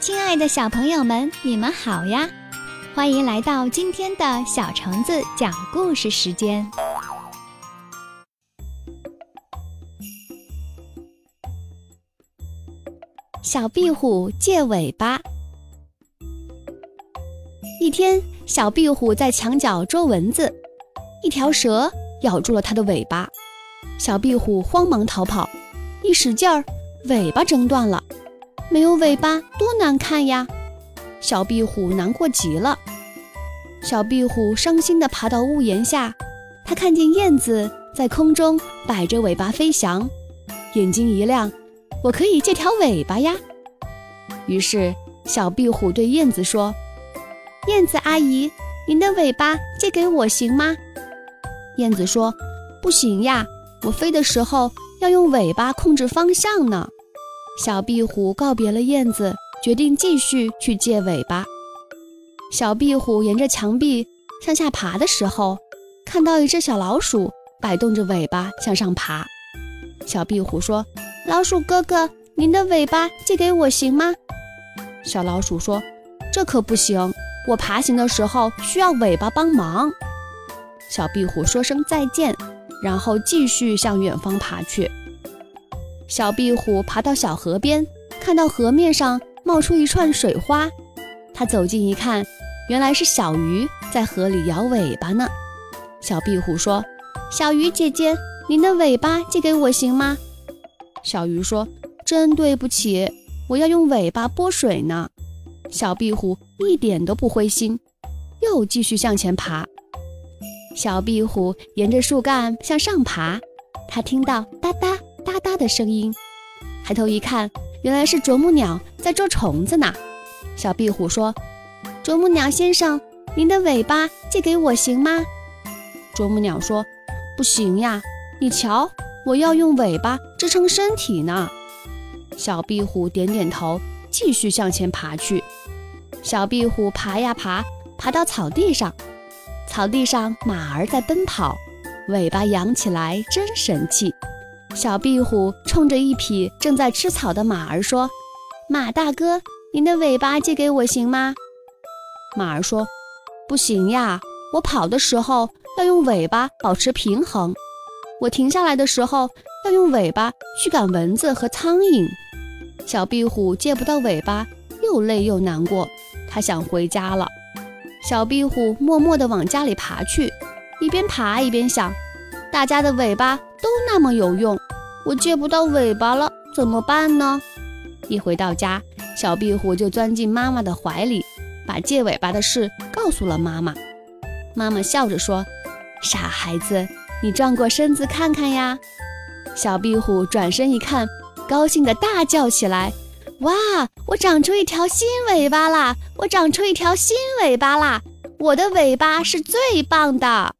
亲爱的小朋友们，你们好呀！欢迎来到今天的小橙子讲故事时间。小壁虎借尾巴。一天，小壁虎在墙角捉蚊子，一条蛇咬住了它的尾巴，小壁虎慌忙逃跑，一使劲儿，尾巴挣断了。没有尾巴多难看呀！小壁虎难过极了。小壁虎伤心地爬到屋檐下，它看见燕子在空中摆着尾巴飞翔，眼睛一亮：“我可以借条尾巴呀！”于是小壁虎对燕子说：“燕子阿姨，您的尾巴借给我行吗？”燕子说：“不行呀，我飞的时候要用尾巴控制方向呢。”小壁虎告别了燕子，决定继续去借尾巴。小壁虎沿着墙壁向下爬的时候，看到一只小老鼠摆动着尾巴向上爬。小壁虎说：“老鼠哥哥，您的尾巴借给我行吗？”小老鼠说：“这可不行，我爬行的时候需要尾巴帮忙。”小壁虎说声再见，然后继续向远方爬去。小壁虎爬到小河边，看到河面上冒出一串水花。它走近一看，原来是小鱼在河里摇尾巴呢。小壁虎说：“小鱼姐姐，您的尾巴借给我行吗？”小鱼说：“真对不起，我要用尾巴拨水呢。”小壁虎一点都不灰心，又继续向前爬。小壁虎沿着树干向上爬，它听到哒哒。哒哒的声音，抬头一看，原来是啄木鸟在捉虫子呢。小壁虎说：“啄木鸟先生，您的尾巴借给我行吗？”啄木鸟说：“不行呀，你瞧，我要用尾巴支撑身体呢。”小壁虎点点头，继续向前爬去。小壁虎爬呀爬，爬到草地上，草地上马儿在奔跑，尾巴扬起来真神气。小壁虎冲着一匹正在吃草的马儿说：“马大哥，您的尾巴借给我行吗？”马儿说：“不行呀，我跑的时候要用尾巴保持平衡，我停下来的时候要用尾巴驱赶蚊子和苍蝇。”小壁虎借不到尾巴，又累又难过，它想回家了。小壁虎默默地往家里爬去，一边爬一边想：“大家的尾巴。”都那么有用，我借不到尾巴了，怎么办呢？一回到家，小壁虎就钻进妈妈的怀里，把借尾巴的事告诉了妈妈。妈妈笑着说：“傻孩子，你转过身子看看呀。”小壁虎转身一看，高兴地大叫起来：“哇，我长出一条新尾巴啦！我长出一条新尾巴啦！我的尾巴是最棒的！”